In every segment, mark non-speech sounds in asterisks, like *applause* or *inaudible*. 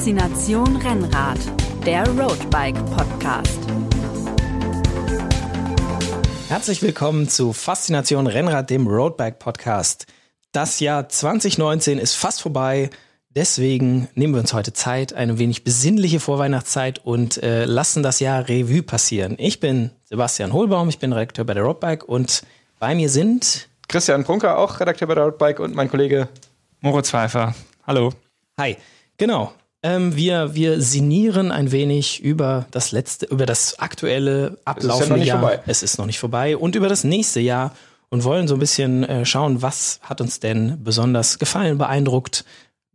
Faszination Rennrad, der Roadbike Podcast. Herzlich willkommen zu Faszination Rennrad, dem Roadbike Podcast. Das Jahr 2019 ist fast vorbei. Deswegen nehmen wir uns heute Zeit, eine wenig besinnliche Vorweihnachtszeit und äh, lassen das Jahr Revue passieren. Ich bin Sebastian Hohlbaum, ich bin Redakteur bei der Roadbike und bei mir sind Christian Prunker, auch Redakteur bei der Roadbike und mein Kollege Moritz Pfeiffer. Hallo. Hi. Genau. Ähm, wir, wir sinnieren ein wenig über das letzte, über das aktuelle ablaufende ja Jahr. vorbei. Es ist noch nicht vorbei und über das nächste Jahr und wollen so ein bisschen äh, schauen, was hat uns denn besonders gefallen, beeindruckt,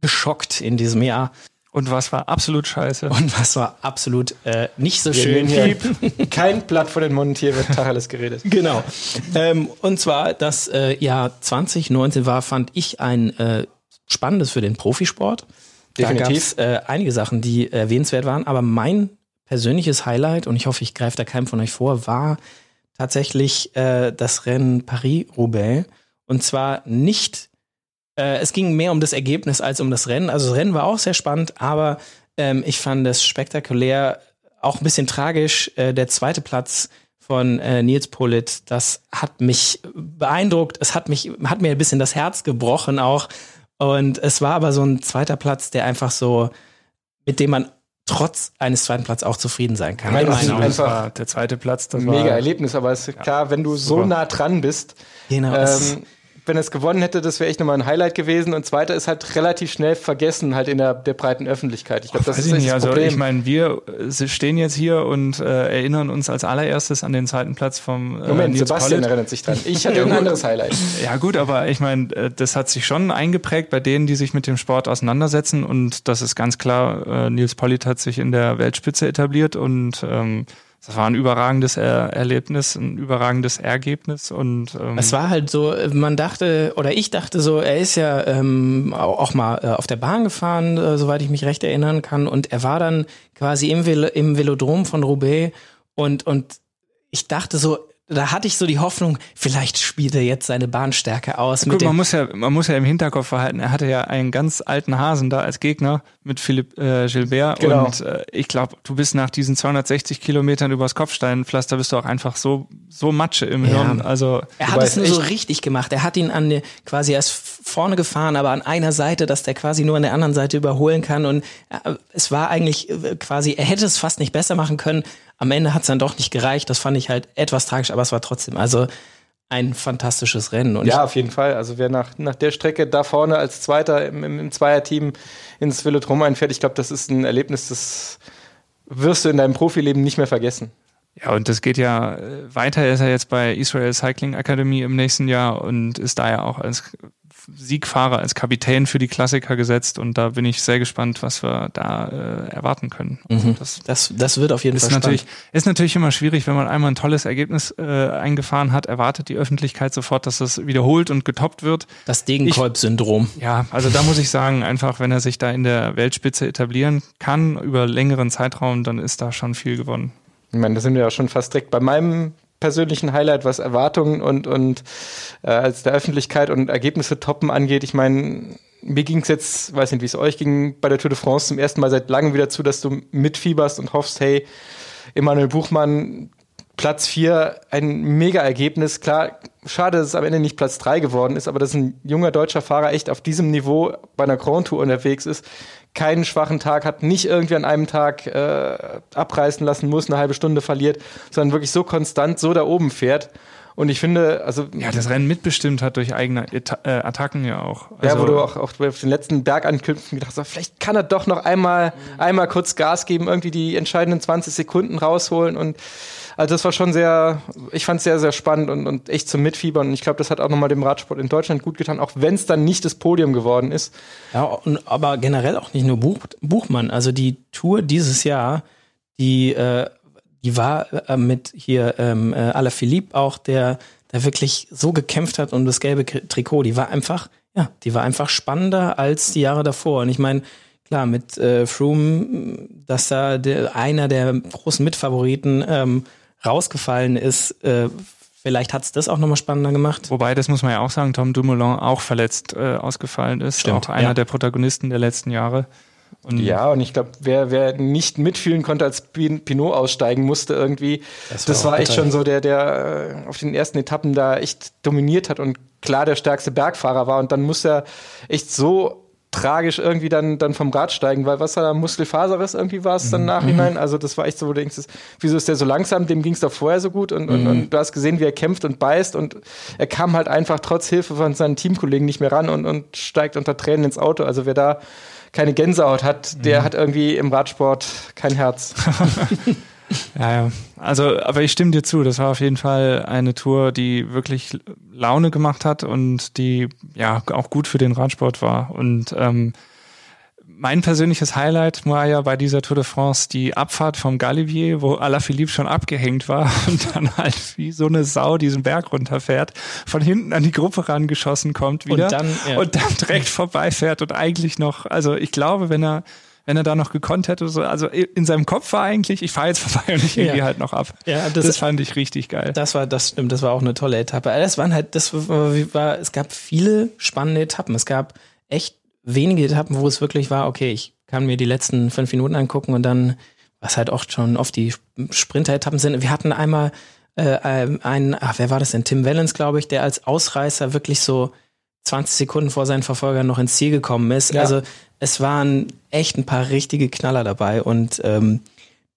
geschockt in diesem Jahr Und was war absolut scheiße? und was war absolut äh, nicht so Wir schön. hier *laughs* kein Blatt vor den Mund, hier wird Tacheles geredet. Genau. ähm, und zwar das äh, Jahr 2019 war, fand ich ein äh, spannendes für den Profisport. Da gab Definitiv. es äh, einige Sachen, die erwähnenswert waren, aber mein persönliches Highlight, und ich hoffe, ich greife da keinem von euch vor, war tatsächlich äh, das Rennen Paris-Roubaix. Und zwar nicht, äh, es ging mehr um das Ergebnis als um das Rennen. Also das Rennen war auch sehr spannend, aber ähm, ich fand es spektakulär, auch ein bisschen tragisch. Äh, der zweite Platz von äh, Nils Polit, das hat mich beeindruckt. Es hat mich, hat mir ein bisschen das Herz gebrochen auch. Und es war aber so ein zweiter Platz, der einfach so, mit dem man trotz eines zweiten Platzes auch zufrieden sein kann. Nein, In das ist Genau, einfach der zweite Platz. Das Ein war, mega Erlebnis, aber es ist klar, wenn du so super. nah dran bist, Genau, ähm, wenn es gewonnen hätte, das wäre echt nochmal ein Highlight gewesen. Und zweiter ist halt relativ schnell vergessen, halt in der, der breiten Öffentlichkeit. Ich glaube, das Weiß ist nicht. das Also Problem. ich meine, wir äh, stehen jetzt hier und äh, erinnern uns als allererstes an den zweiten Platz vom äh, Moment, Nils Sebastian Pollitt. erinnert sich dran. Ich *laughs* hatte irgendein anderes Highlight. Ja gut, aber ich meine, äh, das hat sich schon eingeprägt bei denen, die sich mit dem Sport auseinandersetzen und das ist ganz klar, äh, Nils Pollitt hat sich in der Weltspitze etabliert und ähm, das war ein überragendes er Erlebnis, ein überragendes Ergebnis und ähm, Es war halt so, man dachte, oder ich dachte so, er ist ja ähm, au- auch mal äh, auf der Bahn gefahren, äh, soweit ich mich recht erinnern kann. Und er war dann quasi im, Vel im Velodrom von Roubaix und, und ich dachte so, da hatte ich so die Hoffnung, vielleicht spielt er jetzt seine Bahnstärke aus. Gut, mit dem, man muss ja, man muss ja im Hinterkopf verhalten, er hatte ja einen ganz alten Hasen da als Gegner mit Philipp äh, Gilbert Genau. und äh, ich glaube, du bist nach diesen 260 Kilometern übers Kopfsteinpflaster bist du auch einfach so so Matsche im Ja. Hirn. Also Er hat es nur so richtig gemacht. Er hat ihn an quasi erst vorne gefahren, aber an einer Seite, dass der quasi nur an der anderen Seite überholen kann. Und äh, es war eigentlich äh, quasi, er hätte es fast nicht besser machen können. Am Ende hat es dann doch nicht gereicht. Das fand ich halt etwas tragisch, aber es war trotzdem also ein fantastisches Rennen. Und Ja, auf jeden Fall. Also wer nach, nach der Strecke da vorne als Zweiter im, im, im Zweierteam ins Velodrom einfährt, ich glaube, das ist ein Erlebnis, das wirst du in deinem Profileben nicht mehr vergessen. ja, und das geht ja äh, weiter. Er ist ja jetzt bei Israel Cycling Academy im nächsten Jahr und ist da ja auch als Siegfahrer, als Kapitän für die Klassiker gesetzt und da bin ich sehr gespannt, was wir da äh, erwarten können. Also das, das, das wird auf jeden Ist Fall natürlich, spannend. ist natürlich immer schwierig, wenn man einmal ein tolles Ergebnis äh, eingefahren hat, erwartet die Öffentlichkeit sofort, dass das wiederholt und getoppt wird. Das Degenkolb-Syndrom. Ja, also da muss ich sagen, einfach wenn er sich da in der Weltspitze etablieren kann über längeren Zeitraum, dann ist da schon viel gewonnen. Ich meine, da sind wir ja schon fast direkt bei meinem persönlichen Highlight, was Erwartungen und, und äh, als der Öffentlichkeit und Ergebnisse toppen angeht. Ich meine, mir ging es jetzt, weiß nicht, wie es euch ging, bei der Tour de France zum ersten Mal seit langem wieder zu, dass du mitfieberst und hoffst, hey, Emanuel Buchmann, Platz 4, ein Mega-Ergebnis. Klar, schade, dass es am Ende nicht Platz 3 geworden ist, aber dass ein junger deutscher Fahrer echt auf diesem Niveau bei einer Grand Tour unterwegs ist, keinen schwachen Tag hat, nicht irgendwie an einem Tag äh, abreißen lassen muss, eine halbe Stunde verliert, sondern wirklich so konstant so da oben fährt. Und ich finde, also Ja, das Rennen mitbestimmt hat durch eigene Eta äh, Attacken ja auch. ja, Also, wo du auch, auch auf den letzten Bergankünften gedacht hast, vielleicht kann er doch noch einmal, einmal kurz Gas geben, irgendwie die entscheidenden 20 Sekunden rausholen. Und also das war schon sehr, ich fand es sehr, sehr spannend und, und echt zum Mitfiebern. Und ich glaube, das hat auch nochmal dem Radsport in Deutschland gut getan, auch wenn es dann nicht das Podium geworden ist. Ja, und, aber generell auch nicht nur Buch, Buchmann. Also die Tour dieses Jahr, die, äh, die war äh, mit hier ähm, äh, Alaphilippe auch, der, der wirklich so gekämpft hat um das gelbe Trikot. Die war einfach, ja, die war einfach spannender als die Jahre davor. Und ich meine, klar, mit äh, Froome, dass da der, einer der großen Mitfavoriten ähm, rausgefallen ist, äh, vielleicht hat's das auch nochmal spannender gemacht. Wobei, das muss man ja auch sagen, Tom Dumoulin auch verletzt äh, ausgefallen ist. Stimmt, auch einer ja. der Protagonisten der letzten Jahre. Und ja, und ich glaube, wer, wer nicht mitfühlen konnte, als Pinot aussteigen musste irgendwie, das war, das war echt schon so der, der äh, auf den ersten Etappen da echt dominiert hat und klar der stärkste Bergfahrer war. Und dann muss er echt so tragisch irgendwie dann, dann vom Rad steigen, weil was da Muskelfaserriss irgendwie war es dann mhm. nachhinein. Also das war echt so, wo du denkst, wieso ist der so langsam? Dem ging es doch vorher so gut und, mhm. und, und, du hast gesehen, wie er kämpft und beißt und er kam halt einfach trotz Hilfe von seinen Teamkollegen nicht mehr ran und, und steigt unter Tränen ins Auto. Also wer da keine Gänsehaut hat, der mhm. hat irgendwie im Radsport kein Herz. *laughs* Ja, ja. Also, aber ich stimme dir zu, das war auf jeden Fall eine Tour, die wirklich Laune gemacht hat und die ja auch gut für den Radsport war. Und ähm, mein persönliches Highlight war ja bei dieser Tour de France die Abfahrt vom Galibier, wo Alaphilippe schon abgehängt war *laughs* und dann halt wie so eine Sau diesen Berg runterfährt, von hinten an die Gruppe rangeschossen kommt wieder und dann, ja. und dann direkt vorbeifährt und eigentlich noch, also ich glaube, wenn er wenn er da noch gekonnt hätte. So. Also in seinem Kopf war eigentlich, ich fahre jetzt *laughs* vorbei und ich irgendwie ja. halt noch ab. Ja, das, das, fand ich richtig geil. Das war, das stimmt, das war auch eine tolle Etappe. Das waren halt, das war, es gab viele spannende Etappen. Es gab echt wenige Etappen, wo es wirklich war, okay, ich kann mir die letzten fünf Minuten angucken und dann, was halt oft schon oft die Sprinter-Etappen sind. Wir hatten einmal äh, einen, ach, wer war das denn? Tim Wellens, glaube ich, der als Ausreißer wirklich so 20 Sekunden vor seinen Verfolgern noch ins Ziel gekommen ist. Ja. Also es waren echt ein paar richtige Knaller dabei und ähm,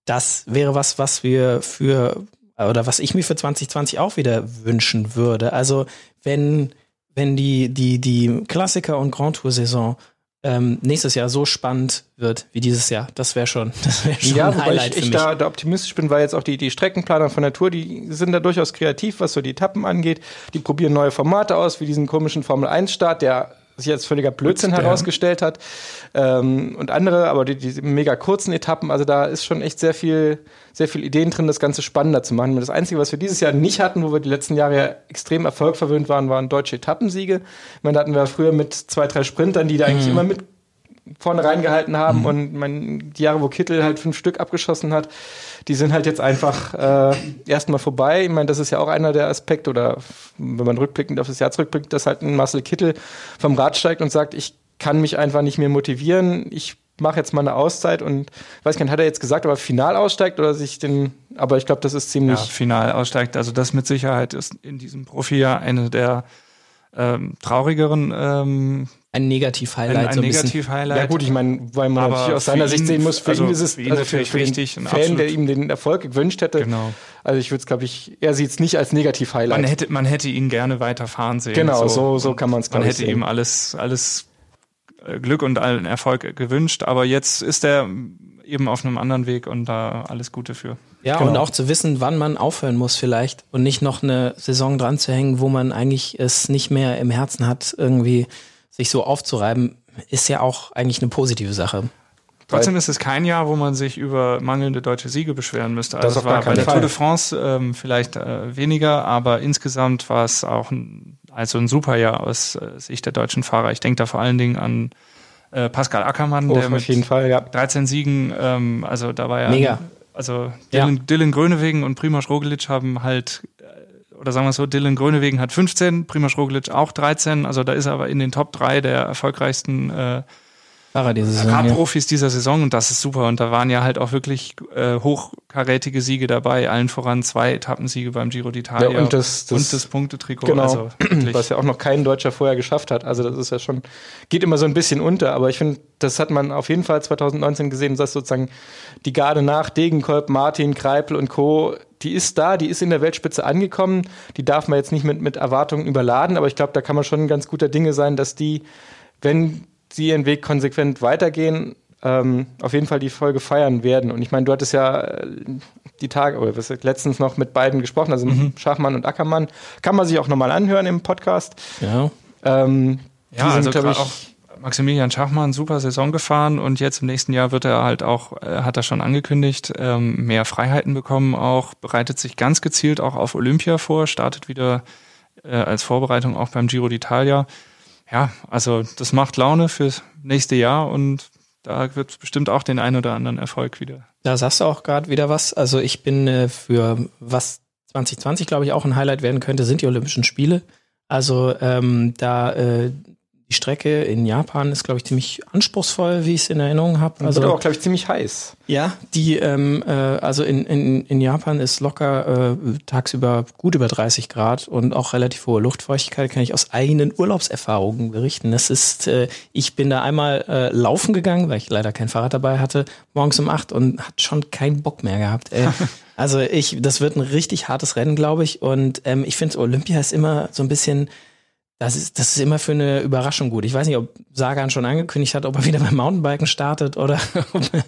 das wäre was, was wir für oder was ich mir für 2020 auch wieder wünschen würde. Also wenn wenn die die die Klassiker und Grand Tour Saison ähm, nächstes Jahr so spannend wird wie dieses Jahr. Das wäre schon, *laughs* das wäre schon ja, ein Highlight ich, ich da, da optimistisch bin, weil jetzt auch die, die Streckenplaner von der Tour, die sind da durchaus kreativ, was so die Etappen angeht. Die probieren neue Formate aus, wie diesen komischen Formel 1 Start, der sich als völliger Blödsinn Gut, herausgestellt hat. Ähm, und andere, aber die, die mega kurzen Etappen, also da ist schon echt sehr viel, sehr viel Ideen drin, das Ganze spannender zu machen. Das Einzige, was wir dieses Jahr nicht hatten, wo wir die letzten Jahre ja extrem erfolgverwöhnt waren, waren deutsche Etappensiege. Ich meine, da hatten wir früher mit zwei, drei Sprintern, die da eigentlich mhm. immer mit vorne reingehalten haben mhm. und mein, die Jahre, wo Kittel halt fünf Stück abgeschossen hat, die sind halt jetzt einfach äh, erstmal vorbei. Ich meine, das ist ja auch einer der Aspekte, oder wenn man rückblickend auf das Jahr zurückblickt, dass halt ein Marcel Kittel vom Rad steigt und sagt, ich kann mich einfach nicht mehr motivieren, ich mache jetzt mal eine Auszeit und weiß gar nicht, hat er jetzt gesagt, aber final aussteigt oder sich den, aber ich glaube, das ist ziemlich. Ja, final aussteigt. Also das mit Sicherheit ist in diesem Profi eine der ähm, traurigeren ähm, ein Negativ-Highlight. Ein, ein so Negativ-Highlight. Ja gut, ich meine, weil man natürlich aus seiner Sicht sehen muss, für also ihn ist es für, ihn also für, für den Fan, der ihm den Erfolg gewünscht hätte. Genau. Also ich würde es, glaube ich, er sieht es nicht als Negativ-Highlight. Man hätte, man hätte ihn gerne weiterfahren sehen. Genau, so, so, so kann man es, Man hätte sehen. ihm alles, alles äh, Glück und allen Erfolg gewünscht, aber jetzt ist er eben auf einem anderen Weg und da alles Gute für. Ja, genau. und auch zu wissen, wann man aufhören muss vielleicht und nicht noch eine Saison dran zu hängen, wo man eigentlich es nicht mehr im Herzen hat, irgendwie sich so aufzureiben, ist ja auch eigentlich eine positive Sache. Trotzdem ist es kein Jahr, wo man sich über mangelnde deutsche Siege beschweren müsste. Also das es war bei der Fall. Tour de France ähm, vielleicht äh, weniger, aber insgesamt war es auch ein, also ein super Jahr aus äh, Sicht der deutschen Fahrer. Ich denke da vor allen Dingen an äh, Pascal Ackermann, oh, der mit Fall, ja. 13 Siegen, ähm, also da war ja, Mega. also Dylan, ja. Dylan Grönewegen und Primoz Roglic haben halt oder sagen wir so, Dylan Grönewegen hat 15, Primoz Roglic auch 13, also da ist er aber in den Top 3 der erfolgreichsten äh, Fahrer dieser Saison. Radprofis ja. dieser Saison und das ist super. Und da waren ja halt auch wirklich äh, hochkarätige Siege dabei, allen voran zwei Etappensiege beim Giro d'Italia ja, und das, das, und das Punktetrikot. Genau, also was ja auch noch kein Deutscher vorher geschafft hat. Also das ist ja schon, geht immer so ein bisschen unter, aber ich finde, das hat man auf jeden Fall 2019 gesehen, dass sozusagen die Garde nach Degenkolb, Martin, Kreipel und Co die ist da, die ist in der Weltspitze angekommen. Die darf man jetzt nicht mit, mit Erwartungen überladen, aber ich glaube, da kann man schon ganz guter Dinge sein, dass die, wenn sie ihren Weg konsequent weitergehen, ähm, auf jeden Fall die Folge feiern werden. Und ich meine, du hattest ja äh, die Tage, oder was letztens noch mit beiden gesprochen, also mhm. Schachmann und Ackermann. Kann man sich auch nochmal anhören im Podcast. Ja. Ähm, ja, sind, also ich, auch Maximilian Schachmann super Saison gefahren und jetzt im nächsten Jahr wird er halt auch, äh, hat er schon angekündigt, ähm, mehr Freiheiten bekommen auch, bereitet sich ganz gezielt auch auf Olympia vor, startet wieder äh, als Vorbereitung auch beim Giro d'Italia. Ja, also das macht Laune fürs nächste Jahr und da wird es bestimmt auch den einen oder anderen Erfolg wieder. Da sagst du auch gerade wieder was. Also ich bin äh, für was 2020, glaube ich, auch ein Highlight werden könnte, sind die Olympischen Spiele. Also ähm, da äh, die Strecke in Japan ist, glaube ich, ziemlich anspruchsvoll, wie ich es in Erinnerung habe. Also auch, glaube ich, ziemlich heiß. Ja, die, ähm, äh, also in, in, in Japan ist locker äh, tagsüber gut über 30 Grad und auch relativ hohe Luftfeuchtigkeit, kann ich aus eigenen Urlaubserfahrungen berichten. Das ist, äh, ich bin da einmal äh, laufen gegangen, weil ich leider kein Fahrrad dabei hatte, morgens um acht und hat schon keinen Bock mehr gehabt. Äh, *laughs* also ich, das wird ein richtig hartes Rennen, glaube ich. Und ähm, ich finde, Olympia ist immer so ein bisschen das ist, das ist immer für eine Überraschung gut. Ich weiß nicht, ob Sagan schon angekündigt hat, ob er wieder *laughs* beim Mountainbiken startet oder *laughs* ob er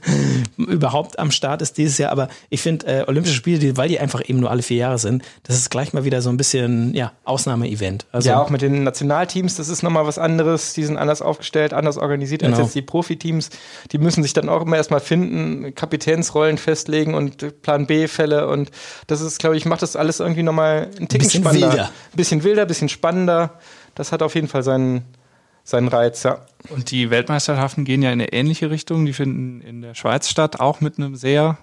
überhaupt am Start ist dieses Jahr. Aber ich finde, äh, Olympische Spiele, die, weil die einfach eben nur alle vier Jahre sind, das ist gleich mal wieder so ein bisschen, ja, Ausnahmeevent. Also, ja, auch mit den Nationalteams, das ist nochmal was anderes. Die sind anders aufgestellt, anders organisiert genau. als jetzt die Profiteams. Die müssen sich dann auch immer erstmal finden, Kapitänsrollen festlegen und Plan B-Fälle. Und das ist, glaube ich, macht das alles irgendwie nochmal ein Ticken bisschen spannender. Wilder. Ein bisschen wilder, ein bisschen spannender das hat auf jeden Fall seinen, seinen Reiz, ja. Und die Weltmeisterschaften gehen ja in eine ähnliche Richtung. Die finden in der Schweiz statt, auch mit einem sehr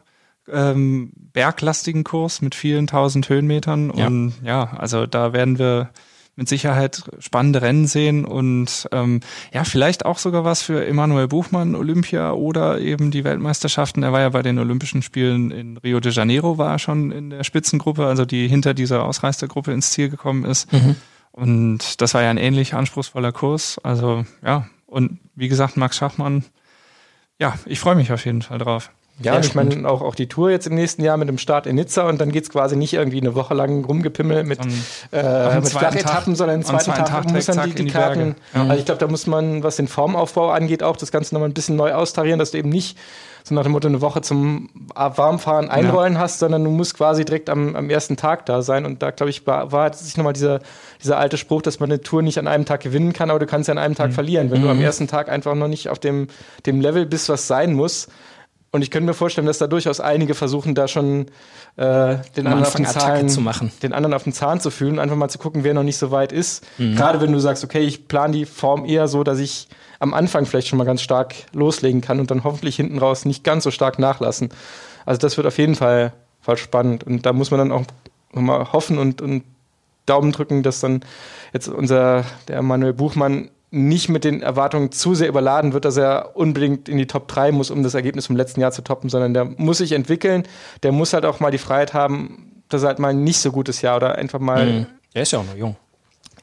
ähm, berglastigen Kurs mit vielen tausend Höhenmetern. Ja. Und ja, also da werden wir mit Sicherheit spannende Rennen sehen und ähm, ja, vielleicht auch sogar was für Emanuel Buchmann, Olympia oder eben die Weltmeisterschaften. Er war ja bei den Olympischen Spielen in Rio de Janeiro, war schon in der Spitzengruppe, also die hinter dieser Ausreißergruppe ins Ziel gekommen ist. Mhm. Und das war ja ein ähnlich anspruchsvoller Kurs. Also ja, und wie gesagt, Max Schachmann, ja, ich freue mich auf jeden Fall drauf. Ja, ja ich meine auch, auch die Tour jetzt im nächsten Jahr mit dem Start in Nizza und dann geht es quasi nicht irgendwie eine Woche lang rumgepimmelt mit, äh, mit Flachetappen, sondern im zweiten Tag, Tag muss dann die, die, die Karten. Ja. Also ich glaube, da muss man, was den Formaufbau angeht, auch das Ganze nochmal ein bisschen neu austarieren, dass du eben nicht so nach dem Motto eine Woche zum Warmfahren einrollen ja. hast, sondern du musst quasi direkt am, am ersten Tag da sein. Und da, glaube ich, war, sich nochmal dieser, dieser alte Spruch, dass man eine Tour nicht an einem Tag gewinnen kann, aber du kannst ja an einem Tag mhm. verlieren, wenn mhm. du am mhm. ersten Tag einfach noch nicht auf dem, dem Level bist, was sein muss. Und ich könnte mir vorstellen, dass da durchaus einige versuchen, da schon äh, den, anderen auf den Zahn, zu machen. den anderen auf den Zahn zu fühlen, einfach mal zu gucken, wer noch nicht so weit ist. Mhm. Gerade wenn du sagst, okay, ich plane die Form eher so, dass ich am Anfang vielleicht schon mal ganz stark loslegen kann und dann hoffentlich hinten raus nicht ganz so stark nachlassen. Also das wird auf jeden Fall, Fall spannend. Und da muss man dann auch mal hoffen und, und Daumen drücken, dass dann jetzt unser, der Manuel Buchmann nicht mit den Erwartungen zu sehr überladen wird, dass er unbedingt in die Top 3 muss, um das Ergebnis vom letzten Jahr zu toppen, sondern der muss sich entwickeln, der muss halt auch mal die Freiheit haben, dass er halt mal ein nicht so gutes Jahr oder einfach mal. Mhm. Er ist ja auch noch jung.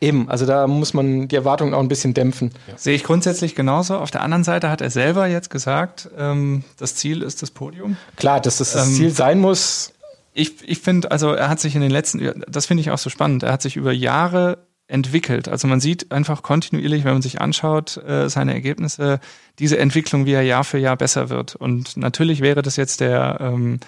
Eben, also da muss man die Erwartungen auch ein bisschen dämpfen. Ja. Sehe ich grundsätzlich genauso. Auf der anderen Seite hat er selber jetzt gesagt, ähm, das Ziel ist das Podium. Klar, dass das das ähm, Ziel sein muss. Ich, ich finde, also er hat sich in den letzten, das finde ich auch so spannend, er hat sich über Jahre entwickelt. Also man sieht einfach kontinuierlich, wenn man sich anschaut, äh, seine Ergebnisse, diese Entwicklung, wie er Jahr für Jahr besser wird. Und natürlich wäre das jetzt der ähm,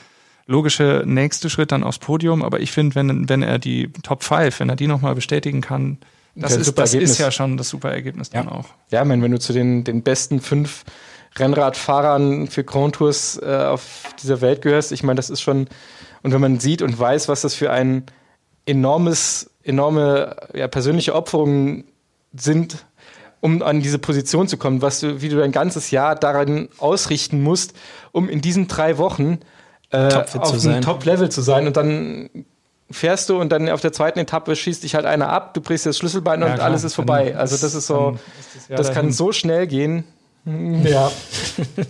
logische nächste Schritt dann aufs Podium, aber ich finde, wenn, wenn er die Top 5, wenn er die nochmal bestätigen kann, das, ja, ist, das ist ja schon das super Ergebnis ja. dann auch. Ja, ich meine, wenn du zu den, den besten fünf Rennradfahrern für Grand Tours äh, auf dieser Welt gehörst, ich meine, das ist schon, und wenn man sieht und weiß, was das für ein enormes, enorme ja, persönliche Opferungen sind, um an diese Position zu kommen, was du, wie du dein ganzes Jahr daran ausrichten musst, um in diesen drei Wochen äh, auf einem Top-Level zu sein und dann fährst du und dann auf der zweiten Etappe schießt dich halt einer ab, du brichst das Schlüsselbein ja, und klar. alles ist vorbei. Also das ist so, ist das, das kann so schnell gehen. *laughs* Ja,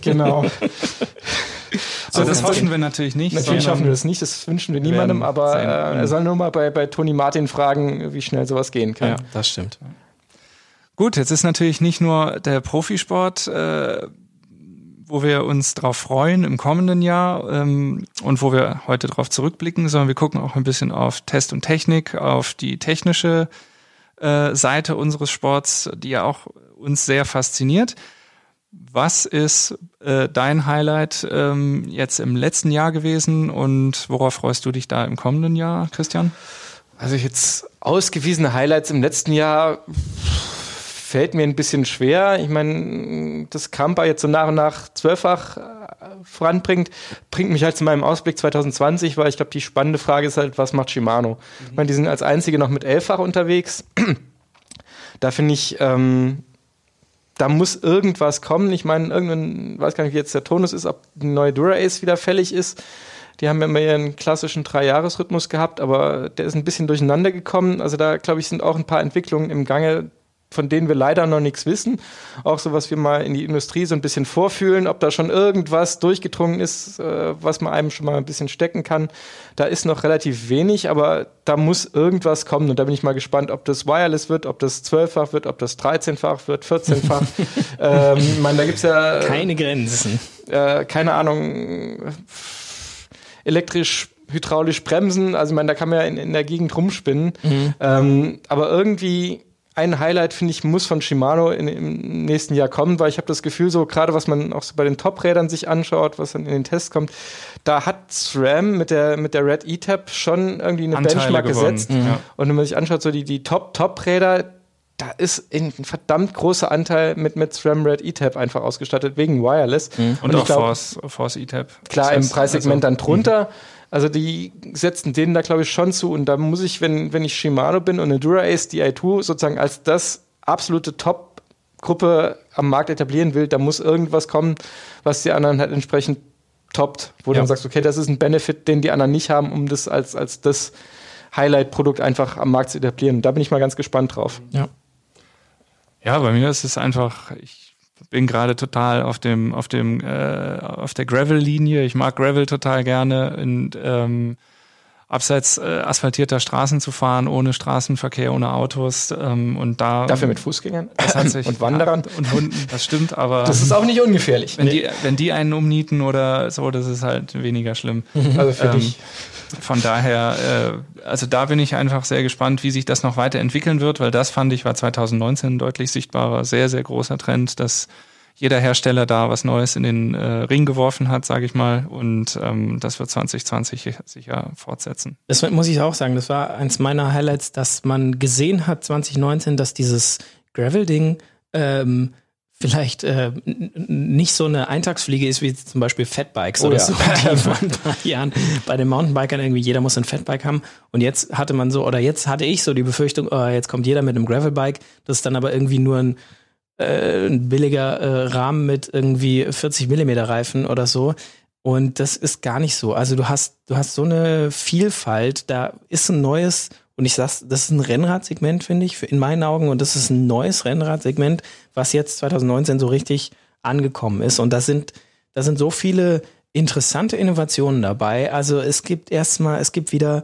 genau. *laughs* *laughs* So, das hoffen wir natürlich nicht. Natürlich hoffen wir das nicht, das wünschen wir niemandem, aber äh, er soll nur mal bei, bei Toni Martin fragen, wie schnell sowas gehen kann. Ja, das stimmt. Gut, jetzt ist natürlich nicht nur der Profisport, äh, wo wir uns darauf freuen im kommenden Jahr ähm, und wo wir heute darauf zurückblicken, sondern wir gucken auch ein bisschen auf Test und Technik, auf die technische äh, Seite unseres Sports, die ja auch uns sehr fasziniert. Was ist äh, dein Highlight ähm, jetzt im letzten Jahr gewesen und worauf freust du dich da im kommenden Jahr, Christian? Also jetzt ausgewiesene Highlights im letzten Jahr fällt mir ein bisschen schwer. Ich meine, das Kampa jetzt so nach und nach zwölffach äh, voranbringt, bringt mich halt zu meinem Ausblick 2020, weil ich glaube, die spannende Frage ist halt, was macht Shimano? Mhm. Ich meine, die sind als einzige noch mit elffach unterwegs. *clears throat* da finde ich, ähm, da muss irgendwas kommen. Ich meine, irgendwann, weiß gar nicht, wie jetzt der Tonus ist, ob die neue Dura-Ace wieder fällig ist. Die haben ja immer ihren klassischen Drei-Jahres-Rhythmus gehabt, aber der ist ein bisschen durcheinander gekommen. Also da, glaube ich, sind auch ein paar Entwicklungen im Gange, von denen wir leider noch nichts wissen. Auch so, was wir mal in die Industrie so ein bisschen vorfühlen, ob da schon irgendwas durchgedrungen ist, äh, was man einem schon mal ein bisschen stecken kann. Da ist noch relativ wenig, aber da muss irgendwas kommen. Und da bin ich mal gespannt, ob das Wireless wird, ob das 12-fach wird, ob das 13-fach wird, 14-fach. *laughs* ähm, ich meine, da gibt's ja. Keine Grenzen. Äh, keine Ahnung. Elektrisch hydraulisch bremsen. Also ich meine, da kann man ja in, in der Gegend rumspinnen. Mhm. Ähm, aber irgendwie ein Highlight, finde ich, muss von Shimano in, im nächsten Jahr kommen, weil ich habe das Gefühl, so gerade was man auch so bei den Top-Rädern sich anschaut, was dann in den Tests kommt, da hat SRAM mit der, mit der Red E-Tab schon irgendwie eine Anteile Benchmark gewonnen. gesetzt. Mhm. Und wenn man sich anschaut, so die, die Top-Top-Räder, da ist ein verdammt großer Anteil mit, mit SRAM Red E-Tab einfach ausgestattet, wegen Wireless. Und, Und ich auch glaub, Force, Force E-Tab. Klar, Das im heißt, Preissegment also- dann drunter. Also die setzen denen da, glaube ich, schon zu. Und da muss ich, wenn, wenn ich Shimano bin und eine Dura-Ace DI2 sozusagen als das absolute Top-Gruppe am Markt etablieren will, da muss irgendwas kommen, was die anderen halt entsprechend toppt. Wo du Ja. dann sagst, okay, das ist ein Benefit, den die anderen nicht haben, um das als, als das Highlight-Produkt einfach am Markt zu etablieren. Da bin ich mal ganz gespannt drauf. Ja. Ja, bei mir ist es einfach, ich bin gerade total auf dem, auf dem, äh, auf der Gravel-Linie. Ich mag Gravel total gerne und ähm, abseits äh, asphaltierter Straßen zu fahren, ohne Straßenverkehr, ohne Autos ähm, und da Dafür mit Fußgängern das hat sich, *laughs* und Wanderern. Ja, *laughs* und Hunden, das stimmt, aber Das ist auch nicht ungefährlich. wenn die, wenn die einen umnieten oder so, das ist halt weniger schlimm. Also für Ähm, dich. Von daher, äh, also da bin ich einfach sehr gespannt, wie sich das noch weiterentwickeln wird, weil das fand ich war 2019 ein deutlich sichtbarer, sehr, sehr großer Trend, dass jeder Hersteller da was Neues in den äh, Ring geworfen hat, sage ich mal. Und ähm, das wird 2020 sicher fortsetzen. Das muss ich auch sagen, das war eins meiner Highlights, dass man gesehen hat 2019, dass dieses Gravel-Ding ähm, vielleicht äh, nicht so eine Eintagsfliege ist wie zum Beispiel Fatbikes Oh oder ja. so, die vor ein paar Jahren bei den Mountainbikern irgendwie jeder muss ein Fatbike haben und jetzt hatte man so oder jetzt hatte ich so die Befürchtung, oh, jetzt kommt jeder mit einem Gravelbike, das ist dann aber irgendwie nur ein, äh, ein billiger äh, Rahmen mit irgendwie 40 Millimeter Reifen oder so und das ist gar nicht so. Also du hast, du hast so eine Vielfalt, da ist ein neues, und ich sag's, das ist ein Rennradsegment, finde ich, in meinen Augen, und das ist ein neues Rennradsegment, was jetzt 2019 so richtig angekommen ist. Und da sind, da sind so viele interessante Innovationen dabei. Also es gibt erstmal, es gibt wieder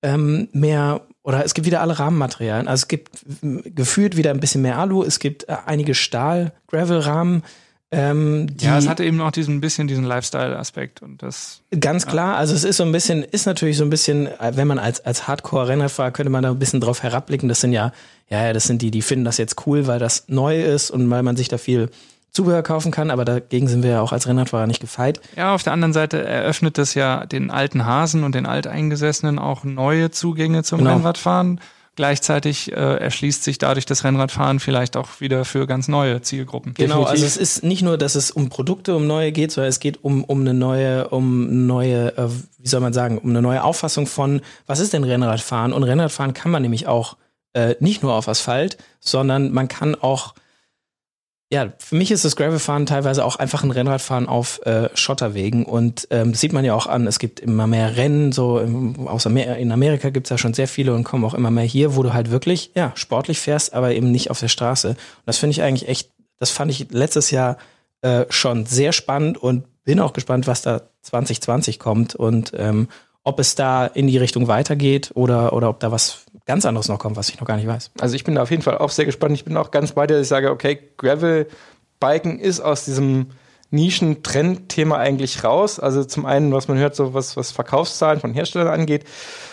ähm, mehr oder es gibt wieder alle Rahmenmaterialien. Also es gibt gefühlt wieder ein bisschen mehr Alu, es gibt äh, einige Stahl-Gravel-Rahmen. Ähm, die Ja, es hatte eben auch diesen bisschen diesen Lifestyle-Aspekt und das Ganz klar, also es ist so ein bisschen, ist natürlich so ein bisschen, äh, wenn man als, als Hardcore-Rennradfahrer könnte man da ein bisschen drauf herabblicken. Das sind ja, ja, ja, das sind die, die finden das jetzt cool, weil das neu ist und weil man sich da viel Zubehör kaufen kann, aber dagegen sind wir ja auch als Rennradfahrer nicht gefeit. Ja, auf der anderen Seite eröffnet das ja den alten Hasen und den Alteingesessenen auch neue Zugänge zum Genau. Rennradfahren. Gleichzeitig äh, erschließt sich dadurch das Rennradfahren vielleicht auch wieder für ganz neue Zielgruppen. Genau, Definitiv. also es ist nicht nur, dass es um Produkte, um neue geht, sondern es geht um, um eine neue, um neue, äh, wie soll man sagen, um eine neue Auffassung von, was ist denn Rennradfahren? Und Rennradfahren kann man nämlich auch äh, nicht nur auf Asphalt, sondern man kann auch ja, für mich ist das Gravelfahren teilweise auch einfach ein Rennradfahren auf äh, Schotterwegen und ähm, das sieht man ja auch an. Es gibt immer mehr Rennen, so im, aus Amer in Amerika gibt's ja schon sehr viele und kommen auch immer mehr hier, wo du halt wirklich ja sportlich fährst, aber eben nicht auf der Straße. Und das finde ich eigentlich echt, das fand ich letztes Jahr äh, schon sehr spannend und bin auch gespannt, was da 2020 kommt und ähm, ob es da in die Richtung weitergeht oder oder ob da was ganz anderes noch kommt, was ich noch gar nicht weiß. Also ich bin da auf jeden Fall auch sehr gespannt. Ich bin auch ganz bei dir, dass ich sage, okay, Gravel-Biken ist aus diesem Nischen-Trend-Thema eigentlich raus. Also zum einen, was man hört, so was, was Verkaufszahlen von Herstellern angeht.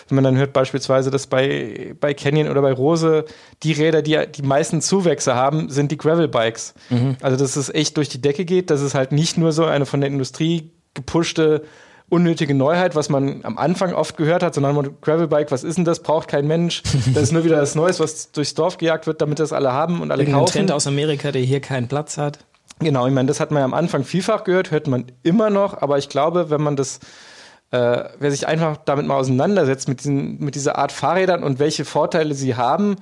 Wenn man dann hört beispielsweise, dass bei, bei Canyon oder bei Rose die Räder, die die meisten Zuwächse haben, sind die Gravel-Bikes. Also dass es echt durch die Decke geht, dass es halt nicht nur so eine von der Industrie gepushte unnötige Neuheit, was man am Anfang oft gehört hat, sondern man, Gravelbike, was ist denn das? Braucht kein Mensch. Das ist nur wieder das Neues, was durchs Dorf gejagt wird, damit das alle haben und alle Irgendein kaufen. Trend aus Amerika, der hier keinen Platz hat. Genau, ich meine, das hat man ja am Anfang vielfach gehört, hört man immer noch, aber ich glaube, wenn man das, äh, wer sich einfach damit mal auseinandersetzt, mit, diesen, mit dieser Art Fahrrädern und welche Vorteile sie haben,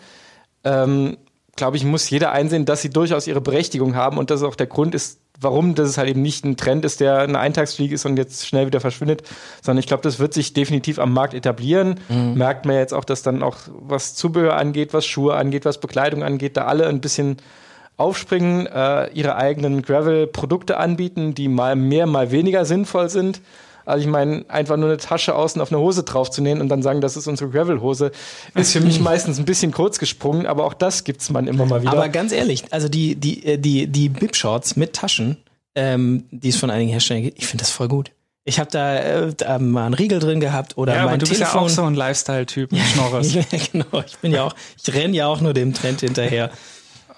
ähm, glaube ich, muss jeder einsehen, dass sie durchaus ihre Berechtigung haben und das auch der Grund ist, warum das halt eben nicht ein Trend ist, der eine Eintagsfliege ist und jetzt schnell wieder verschwindet, sondern ich glaube, das wird sich definitiv am Markt etablieren. Mhm. Merkt man jetzt auch, dass dann auch was Zubehör angeht, was Schuhe angeht, was Bekleidung angeht, da alle ein bisschen aufspringen, äh, ihre eigenen Gravel-Produkte anbieten, die mal mehr, mal weniger sinnvoll sind. Also ich meine, einfach nur eine Tasche außen auf eine Hose draufzunähen und dann sagen, das ist unsere Gravel-Hose, ist für mich *laughs* meistens ein bisschen kurz gesprungen, aber auch das gibt's man immer mal wieder. Aber ganz ehrlich, also die, die, äh, die, die Bib-Shorts mit Taschen, ähm, die es von einigen Herstellern gibt, ich finde das voll gut. Ich habe da, äh, da mal einen Riegel drin gehabt oder ja, mein aber du Telefon. bist ja auch so ein Lifestyle-Typ mit *laughs* Schnorres. *laughs* ja, genau. Ich bin ja auch, ich renn ja auch nur dem Trend hinterher.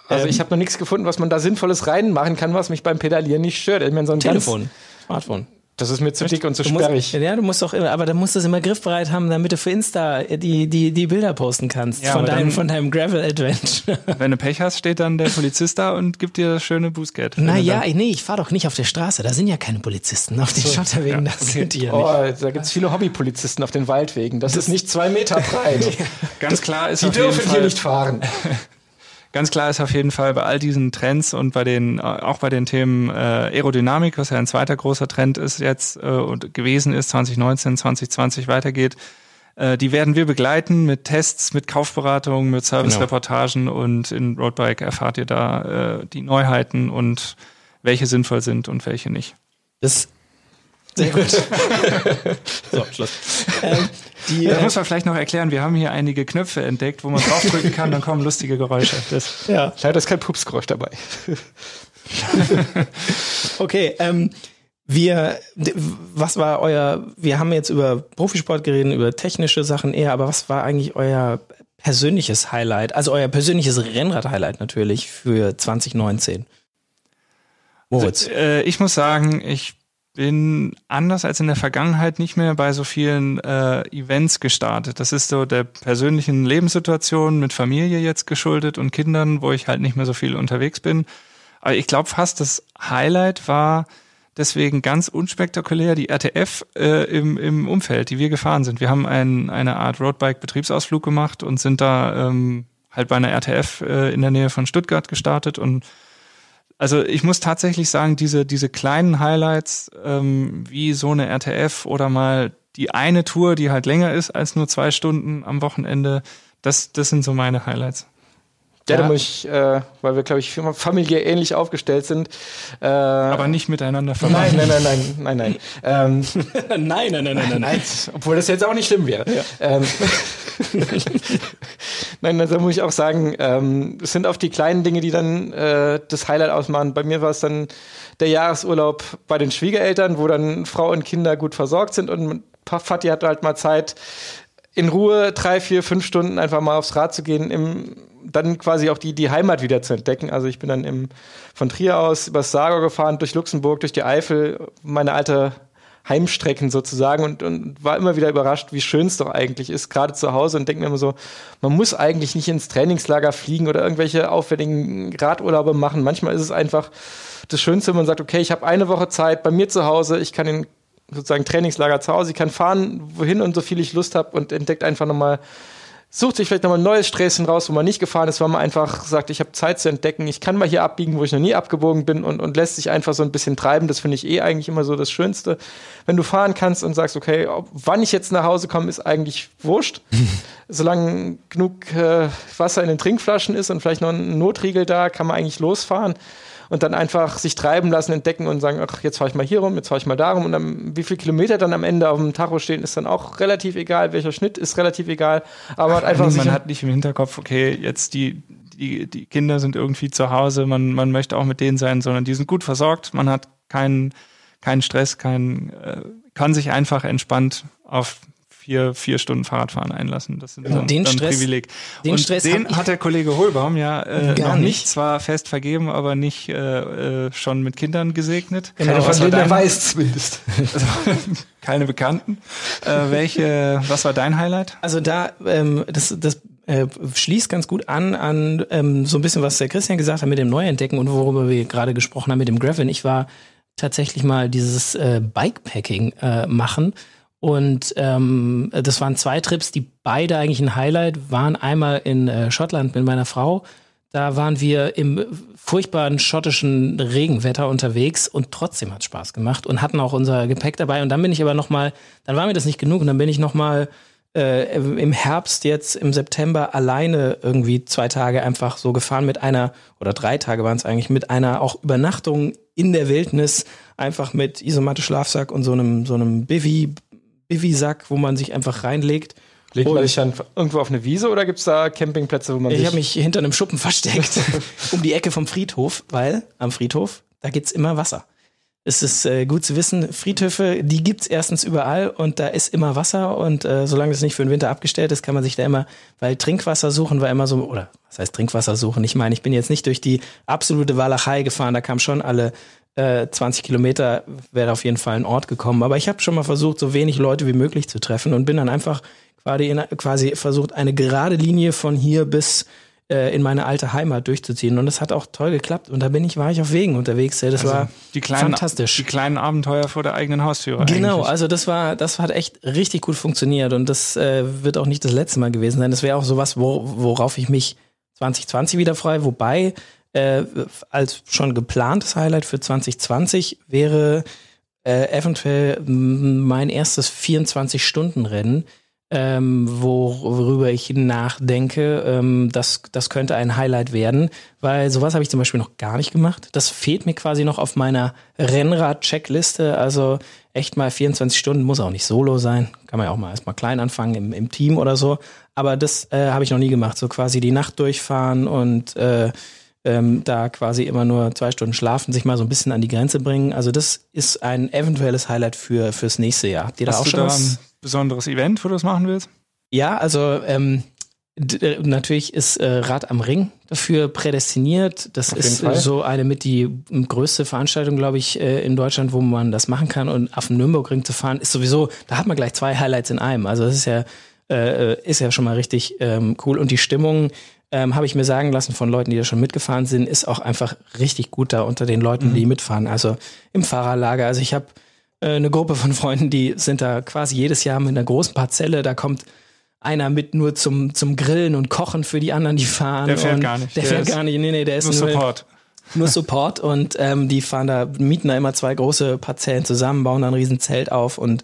Also ähm, ich habe noch nichts gefunden, was man da Sinnvolles reinmachen kann, was mich beim Pedalieren nicht stört. Ich meine, so ein Telefon, Smartphone. Das ist mir zu dick und zu du sperrig. Musst, ja, du musst doch immer, aber dann musst du es immer griffbereit haben, damit du für Insta die, die, die Bilder posten kannst ja, von, deinem, dann, von deinem Gravel Adventure. *laughs* Wenn du Pech hast, steht dann der Polizist da und gibt dir das schöne Bußgeld. Naja, nee, ich fahre doch nicht auf der Straße. Da sind ja keine Polizisten. Auf den so. Schotterwegen, ja, das okay. sind die ja nicht. Oh, da gibt's viele Hobbypolizisten auf den Waldwegen. Das, das ist nicht zwei Meter breit. *laughs* Ganz klar ist Die dürfen hier nicht fahren. *laughs* Ganz klar ist auf jeden Fall bei all diesen Trends und bei den, äh, auch bei den Themen äh, Aerodynamik, was ja ein zweiter großer Trend ist jetzt äh, und gewesen ist, 2019, 2020 weitergeht, äh, die werden wir begleiten mit Tests, mit Kaufberatungen, mit Servicereportagen genau. und in Roadbike erfahrt ihr da äh, die Neuheiten und welche sinnvoll sind und welche nicht. Das sehr gut. *laughs* so, Schluss. Ähm, die, das äh, muss man vielleicht noch erklären. Wir haben hier einige Knöpfe entdeckt, wo man draufdrücken kann, dann kommen lustige Geräusche. Das, ja. Leider ist kein Pupsgeräusch dabei. *laughs* okay, ähm, wir, was war euer, wir haben jetzt über Profisport geredet, über technische Sachen eher, aber was war eigentlich euer persönliches Highlight, also euer persönliches Rennrad-Highlight natürlich für 2019? Moritz. Also, äh, ich muss sagen, ich bin anders als in der Vergangenheit nicht mehr bei so vielen äh, Events gestartet. Das ist so der persönlichen Lebenssituation mit Familie jetzt geschuldet und Kindern, wo ich halt nicht mehr so viel unterwegs bin. Aber ich glaube fast, das Highlight war deswegen ganz unspektakulär die RTF äh, im, im Umfeld, die wir gefahren sind. Wir haben ein, eine Art Roadbike-Betriebsausflug gemacht und sind da ähm, halt bei einer RTF äh, in der Nähe von Stuttgart gestartet und also ich muss tatsächlich sagen, diese, diese kleinen Highlights, ähm, wie so eine RTF oder mal die eine Tour, die halt länger ist als nur zwei Stunden am Wochenende, das, das sind so meine Highlights. Ja, da muss ich, äh, weil wir, glaube ich, familiär ähnlich aufgestellt sind. Äh, Aber nicht miteinander verbunden. Nein, nein, nein, nein, nein, nein. ähm, *laughs* nein, nein, nein, nein, nein, nein. Obwohl das jetzt auch nicht schlimm wäre. Ja. Ähm, *laughs* nein, da muss ich auch sagen, ähm, es sind oft die kleinen Dinge, die dann äh, das Highlight ausmachen. Bei mir war es dann der Jahresurlaub bei den Schwiegereltern, wo dann Frau und Kinder gut versorgt sind und Fatih hatte halt mal Zeit, in Ruhe drei, vier, fünf Stunden einfach mal aufs Rad zu gehen, im, dann quasi auch die, die Heimat wieder zu entdecken. Also ich bin dann im, von Trier aus übers Saargau gefahren, durch Luxemburg, durch die Eifel, meine alte Heimstrecken sozusagen und, und war immer wieder überrascht, wie schön es doch eigentlich ist, gerade zu Hause und denke mir immer so, man muss eigentlich nicht ins Trainingslager fliegen oder irgendwelche aufwendigen Radurlaube machen. Manchmal ist es einfach das Schönste, wenn man sagt, okay, ich habe eine Woche Zeit bei mir zu Hause, ich kann in sozusagen Trainingslager zu Hause. Ich kann fahren, wohin und so viel ich Lust habe und entdeckt einfach nochmal, sucht sich vielleicht nochmal ein neues Sträßchen raus, wo man nicht gefahren ist, weil man einfach sagt, ich habe Zeit zu entdecken, ich kann mal hier abbiegen, wo ich noch nie abgebogen bin und, und lässt sich einfach so ein bisschen treiben. Das finde ich eh eigentlich immer so das Schönste. Wenn du fahren kannst und sagst, okay, ob, wann ich jetzt nach Hause komme, ist eigentlich wurscht. *laughs* Solange genug äh, Wasser in den Trinkflaschen ist und vielleicht noch ein Notriegel da, kann man eigentlich losfahren und dann einfach sich treiben lassen, entdecken und sagen, ach, jetzt fahre ich mal hier rum, jetzt fahre ich mal darum und dann, wie viele Kilometer dann am Ende auf dem Tacho stehen, ist dann auch relativ egal, welcher Schnitt ist relativ egal, aber ach, hat einfach man hat nicht im Hinterkopf, okay, jetzt die die, die Kinder sind irgendwie zu Hause, man, man möchte auch mit denen sein, sondern die sind gut versorgt, man hat keinen keinen Stress, kein, äh, kann sich einfach entspannt auf vier, vier Stunden Fahrradfahren einlassen. Das ist genau. dann, den dann Stress, Privileg. Den und Stress den hat der Kollege Holbaum ja äh, noch nicht. nicht, zwar fest vergeben, aber nicht äh, äh schon mit Kindern gesegnet. Genau, Keine von denen er weiß zumindest. Also, *laughs* keine Bekannten. Äh, welche, was war dein Highlight? Also da, ähm, das, das äh, schließt ganz gut an an ähm, so ein bisschen, was der Christian gesagt hat mit dem Neuentdecken und worüber wir gerade gesprochen haben mit dem Gravel. Ich war tatsächlich mal dieses äh, Bikepacking äh, machen und ähm, das waren zwei Trips, die beide eigentlich ein Highlight waren. Einmal in äh, Schottland mit meiner Frau. Da waren wir im furchtbaren schottischen Regenwetter unterwegs und trotzdem hat Spaß gemacht und hatten auch unser Gepäck dabei. Und dann bin ich aber noch mal, dann war mir das nicht genug und dann bin ich noch mal äh, im Herbst jetzt im September alleine irgendwie zwei Tage einfach so gefahren mit einer oder drei Tage waren es eigentlich mit einer auch Übernachtung in der Wildnis einfach mit Isomatte Schlafsack und so einem so einem Bivy Bivy-Sack, wo man sich einfach reinlegt. Legt man sich dann irgendwo auf eine Wiese oder gibt es da Campingplätze, wo man Ich habe mich hinter einem Schuppen versteckt, *laughs* um die Ecke vom Friedhof, weil am Friedhof, da gibt's immer Wasser. Es ist äh, gut zu wissen, Friedhöfe, die gibt's erstens überall und da ist immer Wasser und äh, solange es nicht für den Winter abgestellt ist, kann man sich da immer, weil Trinkwasser suchen war immer so, oder was heißt Trinkwasser suchen? Ich meine, ich bin jetzt nicht durch die absolute Walachei gefahren, da kam schon alle äh, 20 Kilometer, wäre auf jeden Fall ein Ort gekommen. Aber ich habe schon mal versucht, so wenig Leute wie möglich zu treffen und bin dann einfach quasi, quasi versucht, eine gerade Linie von hier bis äh, in meine alte Heimat durchzuziehen. Und das hat auch toll geklappt. Und da bin ich, war ich auf Wegen unterwegs. Ja, das war Also die kleinen, fantastisch. Die kleinen Abenteuer vor der eigenen Haustür. Genau, eigentlich. also das war, das hat echt richtig gut funktioniert und das äh, wird auch nicht das letzte Mal gewesen sein. Das wäre auch sowas, wo, worauf ich mich 2020 wieder freue, wobei äh, als schon geplantes Highlight für 2020 wäre äh, eventuell mein erstes 24-Stunden-Rennen, ähm, wo- worüber ich nachdenke. Ähm, das, das könnte ein Highlight werden, weil sowas habe ich zum Beispiel noch gar nicht gemacht. Das fehlt mir quasi noch auf meiner Rennrad-Checkliste. Also echt mal 24 Stunden, muss auch nicht solo sein. Kann man ja auch mal erstmal klein anfangen im, im Team oder so. Aber das äh, habe ich noch nie gemacht. So quasi die Nacht durchfahren und äh, ähm, da quasi immer nur zwei Stunden schlafen, sich mal so ein bisschen an die Grenze bringen. Also das ist ein eventuelles Highlight für fürs nächste Jahr. Habt ihr da Hast auch schon was? Besonderes Event, wo du das machen willst? Ja, also ähm, äh, natürlich ist äh, Rad am Ring dafür prädestiniert. Das Auf ist so eine mit die größte Veranstaltung, glaube ich, äh, in Deutschland, wo man das machen kann. Und auf dem Nürburgring zu fahren, ist sowieso, da hat man gleich zwei Highlights in einem. Also das ist ja, äh, ist ja schon mal richtig ähm, cool. Und die Stimmung, ähm, habe ich mir sagen lassen von Leuten, die da schon mitgefahren sind, ist auch einfach richtig gut da unter den Leuten, die mitfahren. Also im Fahrerlager. Also ich habe eine Gruppe von Freunden, die sind da quasi jedes Jahr mit einer großen Parzelle. Da kommt einer mit nur zum, zum Grillen und Kochen für die anderen, die fahren. Der fährt und gar nicht. Der, Der fährt gar nicht. Nee, nee, der ist Nur nur, Support. nur Support und ähm, die fahren da, mieten da immer zwei große Parzellen zusammen, bauen da ein riesen Zelt auf und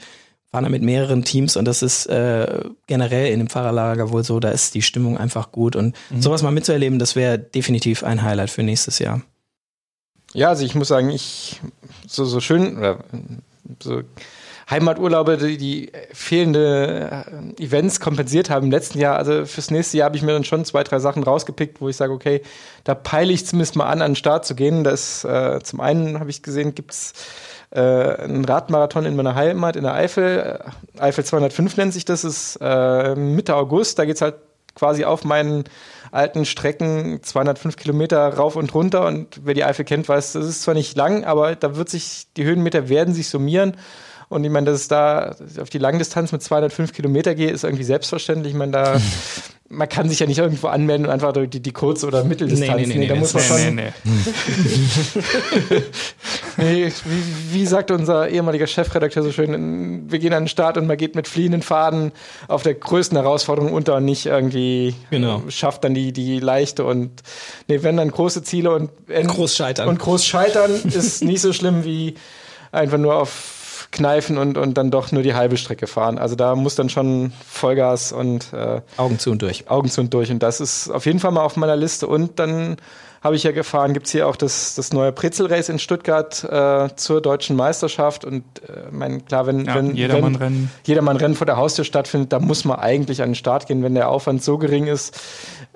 fahren da mit mehreren Teams und das ist äh, generell in dem Fahrerlager wohl so, da ist die Stimmung einfach gut und sowas mal mitzuerleben, das wäre definitiv ein Highlight für nächstes Jahr. Ja, also ich muss sagen, ich so, so schön, oder so Heimaturlaube, die, die fehlende äh, Events kompensiert haben im letzten Jahr. Also fürs nächste Jahr habe ich mir dann schon zwei, drei Sachen rausgepickt, wo ich sage, okay, da peile ich zumindest mal an, an den Start zu gehen. Das äh, zum einen habe ich gesehen, gibt's äh, einen Radmarathon in meiner Heimat in der Eifel. Äh, Eifel 205 nennt sich das, ist äh, Mitte August. Da geht's halt quasi auf meinen alten Strecken 205 Kilometer rauf und runter. Und wer die Eifel kennt, weiß, das ist zwar nicht lang, aber da wird sich, die Höhenmeter werden sich summieren. Und ich meine, dass es da auf die Langdistanz mit 205 Kilometer geht, ist irgendwie selbstverständlich. Ich meine, da, *laughs* man kann sich ja nicht irgendwo anmelden und einfach die, die Kurz- oder Mitteldistanz. Nee, nee, nee, da nee, muss man Nee, schon, nee, nee. *laughs* Nee, wie, wie sagt unser ehemaliger Chefredakteur so schön, wir gehen an den Start und man geht mit fliehenden Faden auf der größten Herausforderung unter und nicht irgendwie Genau. äh, schafft dann die, die leichte und nee, wenn dann große Ziele und Groß scheitern. Und groß scheitern ist nicht so schlimm wie einfach nur auf Kneifen und, und dann doch nur die halbe Strecke fahren. Also da muss dann schon Vollgas und äh, Augen zu und durch. Augen zu und durch. Und das ist auf jeden Fall mal auf meiner Liste. Und dann habe ich ja gefahren, gibt's hier auch das, das neue Brezel-Race in Stuttgart äh, zur deutschen Meisterschaft. Und äh, mein, klar, wenn, Ja, wenn Jedermann-Rennen. wenn Jedermann-Rennen vor der Haustür stattfindet, da muss man eigentlich an den Start gehen, wenn der Aufwand so gering ist.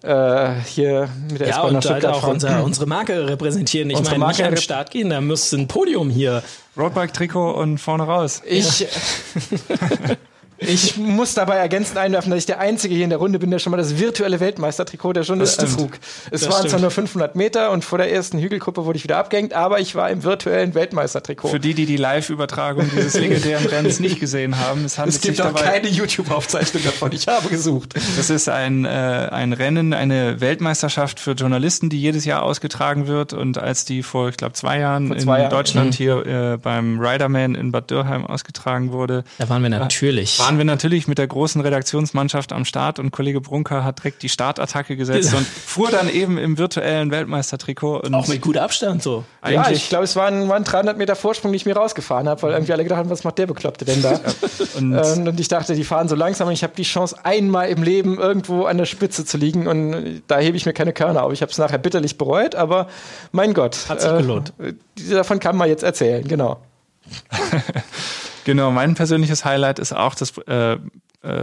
Äh, hier mit der Ja, S-Bahn nach und halt Stuttgart auch fahren. unser, unsere Marke repräsentieren. Ich meine, nicht an den Start gehen, da müsste ein Podium hier. Roadbike-Trikot und vorne raus. Ich, *laughs* ich muss dabei ergänzend einwerfen, dass ich der Einzige hier in der Runde bin, der schon mal das virtuelle Weltmeistertrikot der Journalisten trug. Es Das waren stimmt. zwar nur 500 Meter und vor der ersten Hügelgruppe wurde ich wieder abgehängt, aber ich war im virtuellen Weltmeistertrikot. Für die, die die Live-Übertragung dieses legendären Rennens nicht gesehen haben, es handelt es gibt sich auch dabei keine YouTube-Aufzeichnung davon. Ich habe gesucht. Das ist ein, äh, ein Rennen, eine Weltmeisterschaft für Journalisten, die jedes Jahr ausgetragen wird. Und als die vor, ich glaube, zwei Jahren zwei in Jahren. Deutschland hier äh, beim Riderman in Bad Dürheim ausgetragen wurde, Da waren wir natürlich. Waren wir natürlich mit der großen Redaktionsmannschaft am Start und Kollege Brunker hat direkt die Startattacke gesetzt und fuhr dann eben im virtuellen Weltmeistertrikot. Und Auch mit gutem Abstand so. Ja, eigentlich ich glaube, es waren, waren 300 Meter Vorsprung, die ich mir rausgefahren habe, weil irgendwie alle gedacht haben, was macht der Bekloppte denn da? *laughs* und Ähm, und ich dachte, die fahren so langsam und ich habe die Chance, einmal im Leben irgendwo an der Spitze zu liegen und da hebe ich mir keine Körner auf. Ich habe es nachher bitterlich bereut, aber mein Gott. Hat sich gelohnt. Äh, davon kann man jetzt erzählen, genau. *laughs* Genau, mein persönliches Highlight ist auch das äh, äh,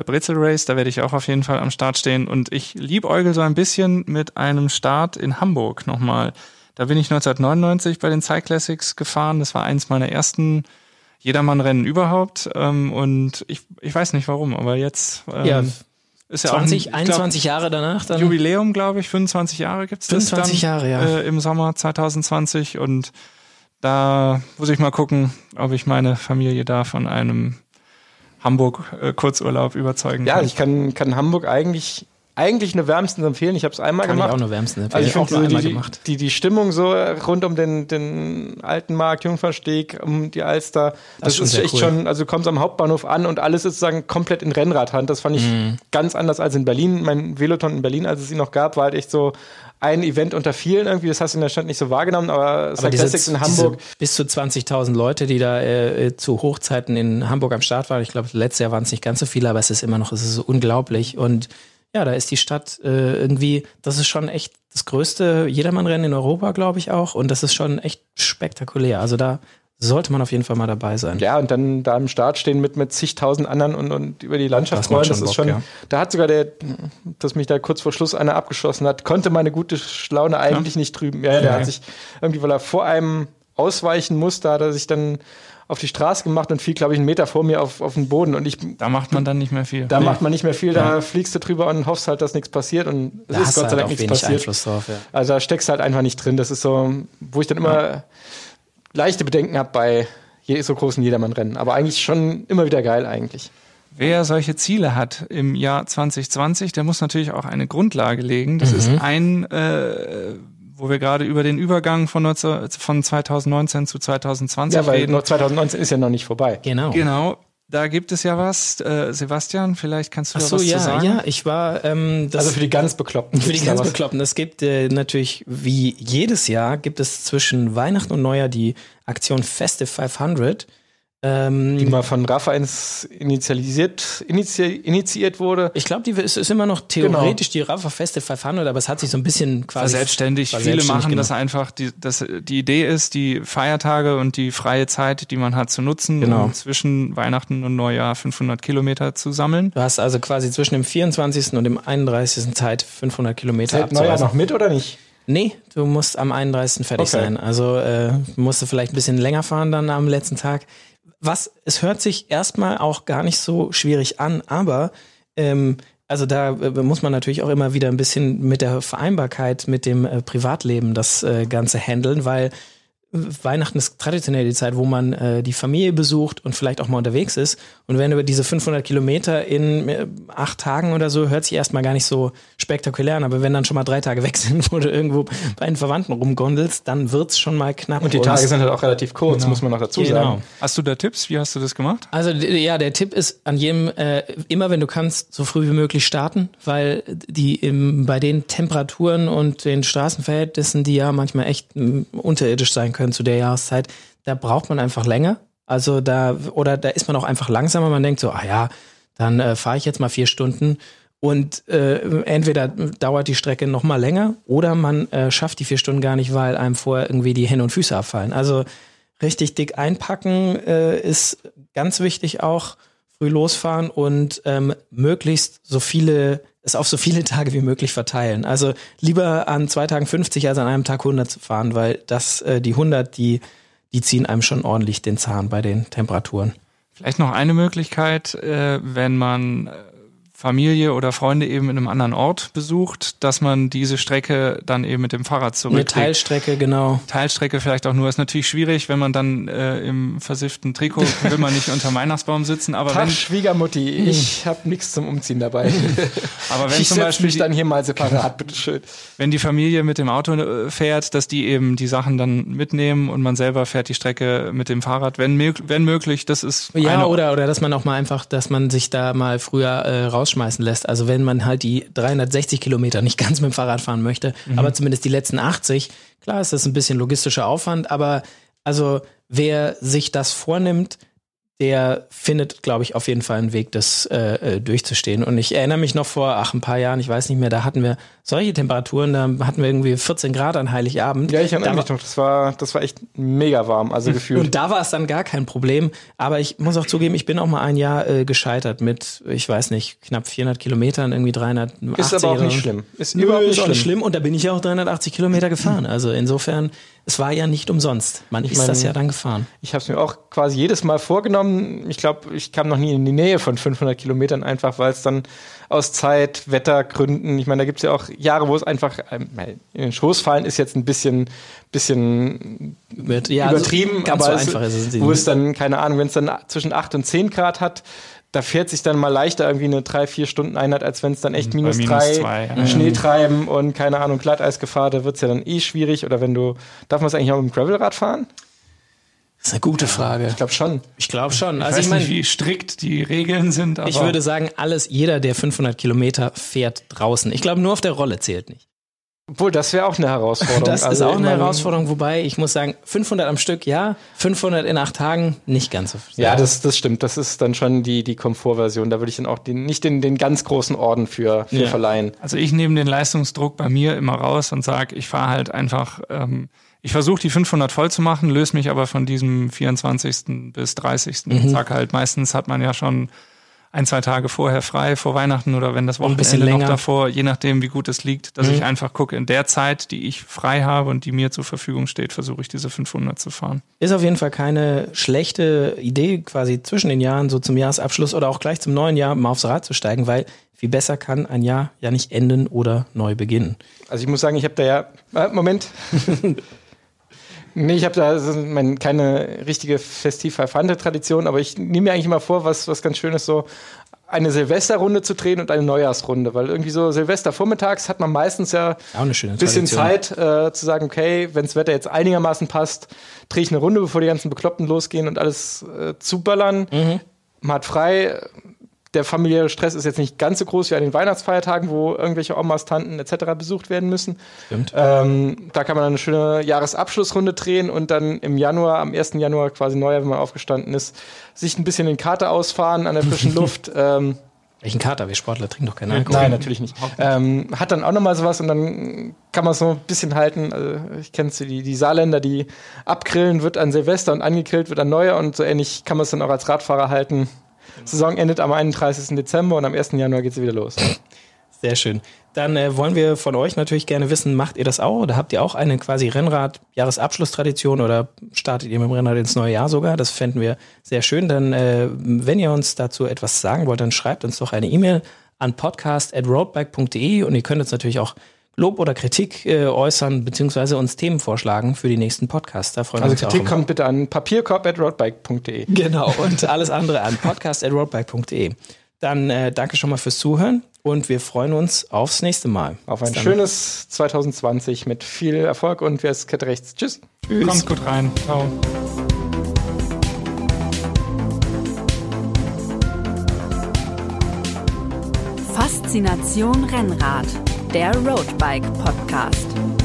Brezel Race. Da werde ich auch auf jeden Fall am Start stehen. Und ich liebäugel so ein bisschen mit einem Start in Hamburg nochmal. Da bin ich 1999 bei den Cyclassics gefahren. Das war eins meiner ersten Jedermann-Rennen überhaupt. Ähm, und ich, ich weiß nicht warum, aber jetzt ähm, Ja, ist ja 20, auch ein, ich glaub, 21 Jahre danach dann. Jubiläum, glaube ich, 25 Jahre gibt's das 25 dann, Jahre, ja. äh, im Sommer 2020 und da muss ich mal gucken, ob ich meine Familie da von einem Hamburg-Kurzurlaub überzeugen Ja, kann. ich kann, kann Hamburg eigentlich, eigentlich nur wärmstens empfehlen. Ich habe es einmal Kann ich gemacht. auch nur wärmsten Also ich auch finde nur die, gemacht. die, die Stimmung so rund um den, den alten Markt, Jungfernsteg, um die Alster, das, ist schon ist sehr echt cool. schon, also du kommst am Hauptbahnhof an und alles ist sozusagen komplett in Rennradhand. Das fand ich Mhm. ganz anders als in Berlin. Mein Veloton in Berlin, als es ihn noch gab, war halt echt so ein Event unter vielen irgendwie. Das hast du in der Stadt nicht so wahrgenommen, aber, Aber Cyclassics in Hamburg, bis zu 20.000 Leute, die da äh, zu Hochzeiten in Hamburg am Start waren. Ich glaube, letztes Jahr waren es nicht ganz so viele, aber es ist immer noch, es ist so unglaublich. Und ja, da ist die Stadt äh, irgendwie, das ist schon echt das größte Jedermannrennen in Europa, glaube ich auch. Und das ist schon echt spektakulär. Also da sollte man auf jeden Fall mal dabei sein. Ja, und dann da am Start stehen mit, mit zigtausend anderen und, und über die Landschaft rollen, das ist Bock, schon, ja. da hat sogar der, dass mich da kurz vor Schluss einer abgeschossen hat, konnte meine gute Laune eigentlich nicht trüben. Ja, der Ja. hat sich irgendwie, weil er vor einem ausweichen musste, hat er sich dann auf die Straße gemacht und fiel, glaube ich, einen Meter vor mir auf, auf den Boden und ich, da macht man dann nicht mehr viel. da macht man nicht mehr viel, da fliegst du drüber und hoffst halt, dass nichts passiert und es Da ist Gott sei halt Dank nichts passiert. Einfluss drauf. Ja. Also da steckst du halt einfach nicht drin. Das ist so, wo ich dann immer leichte Bedenken habe bei so großen Jedermann-Rennen. Aber eigentlich schon immer wieder geil eigentlich. Wer solche Ziele hat im Jahr 2020, der muss natürlich auch eine Grundlage legen. Das ist ein, äh, wo wir gerade über den Übergang von, 19, von 2019 zu 2020 Ja, weil reden. noch 2019 ist ja noch nicht vorbei. Genau. Genau, da gibt es ja was. Äh, Sebastian, vielleicht kannst du Ach da so, was ja, zu sagen. ja, ich war, ähm, das Also für die ganz Bekloppten. Für die da ganz was. Bekloppten. Es gibt äh, natürlich, wie jedes Jahr, gibt es zwischen Weihnachten und Neujahr die Aktion Festive 500. Ähm, Die mal von Rafa ins initialisiert, initi initiiert wurde. ich glaube, die ist, ist immer noch theoretisch die Rafa Festive 500, aber es hat sich so ein bisschen quasi Verselbstständigt. Viele machen genau. das einfach, die, das, die Idee ist, die Feiertage und die freie Zeit, die man hat, zu nutzen, Genau. um zwischen Weihnachten und Neujahr 500 Kilometer zu sammeln. Du hast also quasi zwischen dem 24. und dem 31. Zeit 500 Kilometer Zählt Neujahr noch mit oder nicht? Nee, du musst am 31. fertig Okay. sein. Also äh, musst du vielleicht ein bisschen länger fahren dann am letzten Tag. Was, es hört sich erstmal auch gar nicht so schwierig an, aber ähm, also da äh, muss man natürlich auch immer wieder ein bisschen mit der Vereinbarkeit mit dem äh, Privatleben das äh, Ganze handeln, weil Weihnachten ist traditionell die Zeit, wo man äh, die Familie besucht und vielleicht auch mal unterwegs ist. Und wenn du über diese 500 Kilometer in äh, acht Tagen oder so, hört sich erstmal gar nicht so spektakulär an. Aber wenn dann schon mal drei Tage weg sind, wo du irgendwo bei den Verwandten rumgondelst, dann wird's schon mal knapp. Und die Tage sind halt auch relativ kurz, muss man noch dazu Genau. sagen. Hast du da Tipps? Wie hast du das gemacht? Also ja, der Tipp ist an jedem äh, immer, wenn du kannst, so früh wie möglich starten, weil die im, bei den Temperaturen und den Straßenverhältnissen, die ja manchmal echt m, unterirdisch sein können zu der Jahreszeit, da braucht man einfach länger. Also da oder da ist man auch einfach langsamer. Man denkt so, ah ja, dann äh, fahre ich jetzt mal vier Stunden und äh, entweder dauert die Strecke noch mal länger oder man äh, schafft die vier Stunden gar nicht, weil einem vorher irgendwie die Hände und Füße abfallen. Also richtig dick einpacken äh, ist ganz wichtig auch. Früh losfahren und ähm, möglichst so viele, es auf so viele Tage wie möglich verteilen. Also lieber an zwei Tagen 50 als an einem Tag 100 zu fahren, weil das, äh, die 100, die, die ziehen einem schon ordentlich den Zahn bei den Temperaturen. Vielleicht noch eine Möglichkeit, äh, wenn man äh, Familie oder Freunde eben in einem anderen Ort besucht, dass man diese Strecke dann eben mit dem Fahrrad zurücklegt. Eine Teilstrecke, genau. Teilstrecke vielleicht auch nur. Ist natürlich schwierig, wenn man dann äh, im versifften Trikot *laughs* will man nicht unter Weihnachtsbaum sitzen. Aber Tag, wenn, Schwiegermutti, ich habe nichts zum Umziehen dabei. *laughs* aber wenn ich zum Beispiel mich dann hier mal separat, bitteschön. *laughs* wenn die Familie mit dem Auto äh, fährt, dass die eben die Sachen dann mitnehmen und man selber fährt die Strecke mit dem Fahrrad, wenn, wenn möglich. Das ist Ja, oder, oder dass man auch mal einfach, dass man sich da mal früher äh, rausschmeißen lässt. Also wenn man halt die 360 Kilometer nicht *laughs* ganz mit dem Fahrrad fahren möchte, aber zumindest die letzten 80, klar ist das ein bisschen logistischer Aufwand, aber also wer sich das vornimmt, der findet, glaube ich, auf jeden Fall einen Weg, das äh, äh, durchzustehen. Und ich erinnere mich noch vor, ach, ein paar Jahren, ich weiß nicht mehr, da hatten wir solche Temperaturen, da hatten wir irgendwie 14 Grad an Heiligabend. Ja, ich erinnere mich noch, das war, das war echt mega warm, also gefühlt. und da war es dann gar kein Problem. Aber ich muss auch zugeben, ich bin auch mal ein Jahr äh, gescheitert mit, ich weiß nicht, knapp 400 Kilometern, irgendwie 380. ist aber auch nicht schlimm. Ist überhaupt ist nicht auch schlimm. nicht schlimm. Und da bin ich ja auch 380 Kilometer gefahren. Also insofern, es war ja nicht umsonst. Man ist mein- das ja dann gefahren. Ich habe es mir auch quasi jedes Mal vorgenommen. Ich glaube, ich kam noch nie in die Nähe von 500 Kilometern, einfach weil es dann aus Zeit, Wettergründen, ich meine, da gibt es ja auch Jahre, wo es einfach ähm, in den Schoß fallen ist jetzt ein bisschen, bisschen Mit, ja, also übertrieben, ganz aber so es wo es dann, keine Ahnung, wenn es dann zwischen 8 und 10 Grad hat, da fährt sich dann mal leichter irgendwie eine 3-4 Stunden Einheit, als wenn es dann echt Bei minus minus 3, zwei, ja. Schnee treiben und keine Ahnung, Glatteisgefahr, da wird es ja dann eh schwierig. Oder wenn du, darf man es eigentlich auch mit dem Gravelrad fahren? Das ist eine gute Frage. Ich glaube schon. Ich glaube schon. ich Also weiß ich meine, wie strikt die Regeln sind, aber ich würde sagen, alles, jeder, der 500 Kilometer fährt draußen. Ich glaube, nur auf der Rolle zählt nicht. Obwohl, das wäre auch eine Herausforderung. Das ist Also, auch ich eine Herausforderung, wobei ich muss sagen, 500 am Stück, ja, 500 in acht Tagen, nicht ganz so. Ja, das, das stimmt. Das ist dann schon die, die Komfortversion. Da würde ich dann auch den, nicht den, den ganz großen Orden für, für Ja. verleihen. Also ich nehme den Leistungsdruck bei mir immer raus und sage, ich fahre halt einfach, ähm, ich versuche die 500 voll zu machen, löse mich aber von diesem 24. bis 30. Mhm. Und sag halt, meistens hat man ja schon ein, zwei Tage vorher frei, vor Weihnachten oder wenn das ein bisschen Wochenende noch länger. Mhm. davor, je nachdem wie gut es liegt, dass ich einfach gucke, in der Zeit, die ich frei habe und die mir zur Verfügung steht, versuche ich diese 500 zu fahren. Ist auf jeden Fall keine schlechte Idee, quasi zwischen den Jahren, so zum Jahresabschluss oder auch gleich zum neuen Jahr mal aufs Rad zu steigen, weil viel besser kann ein Jahr ja nicht enden oder neu beginnen. Also ich muss sagen, ich habe da ja. Äh, Moment. *laughs* nee, ich habe da so mein, keine richtige festiv verfannte Tradition, aber ich nehme mir eigentlich immer vor, was, was ganz schön ist, so eine Silvesterrunde zu drehen und eine Neujahrsrunde. Weil irgendwie so Silvester vormittags hat man meistens ja ein bisschen. Zeit äh, zu sagen, okay, wenn das Wetter jetzt einigermaßen passt, drehe ich eine Runde, bevor die ganzen Bekloppten losgehen und alles äh, zuböllern. Mhm. Man hat frei. Der familiäre Stress ist jetzt nicht ganz so groß wie an den Weihnachtsfeiertagen, wo irgendwelche Omas, Tanten etc. besucht werden müssen. Stimmt. Ähm, da kann man dann eine schöne Jahresabschlussrunde drehen und dann im Januar, am 1. Januar quasi Neujahr, wenn man aufgestanden ist, sich ein bisschen den Kater ausfahren an der frischen *laughs* Luft. Ähm, Welchen Kater? Wir Sportler trinken doch keinen Alkohol. Nein, natürlich nicht. Ähm, hat dann auch nochmal sowas und dann kann man es so ein bisschen halten. Also ich kenne die, die Saarländer, die abgrillen wird an Silvester und angegrillt wird an Neujahr und so ähnlich kann man es dann auch als Radfahrer halten. Saison endet am 31. Dezember und am 1. Januar geht sie wieder los. Sehr schön. Dann äh, wollen wir von euch natürlich gerne wissen, macht ihr das auch oder habt ihr auch eine quasi Rennrad-Jahresabschlusstradition oder startet ihr mit dem Rennrad ins neue Jahr sogar? Das fänden wir sehr schön. Dann, äh, wenn ihr uns dazu etwas sagen wollt, dann schreibt uns doch eine E-Mail an podcast.roadbike.de und ihr könnt uns natürlich auch Lob oder Kritik äh, äußern, beziehungsweise uns Themen vorschlagen für die nächsten Podcasts. Da freuen wir Also uns Kritik auch. immer. kommt bitte an papierkorb.roadbike.de. Genau, und alles andere an podcast.roadbike.de. Dann äh, danke schon mal fürs Zuhören und wir freuen uns aufs nächste Mal. Auf ein schönes 2020 mit viel Erfolg und wer ist Kette rechts? Tschüss. Kommt gut rein. Ciao. Faszination Rennrad, der Roadbike Podcast.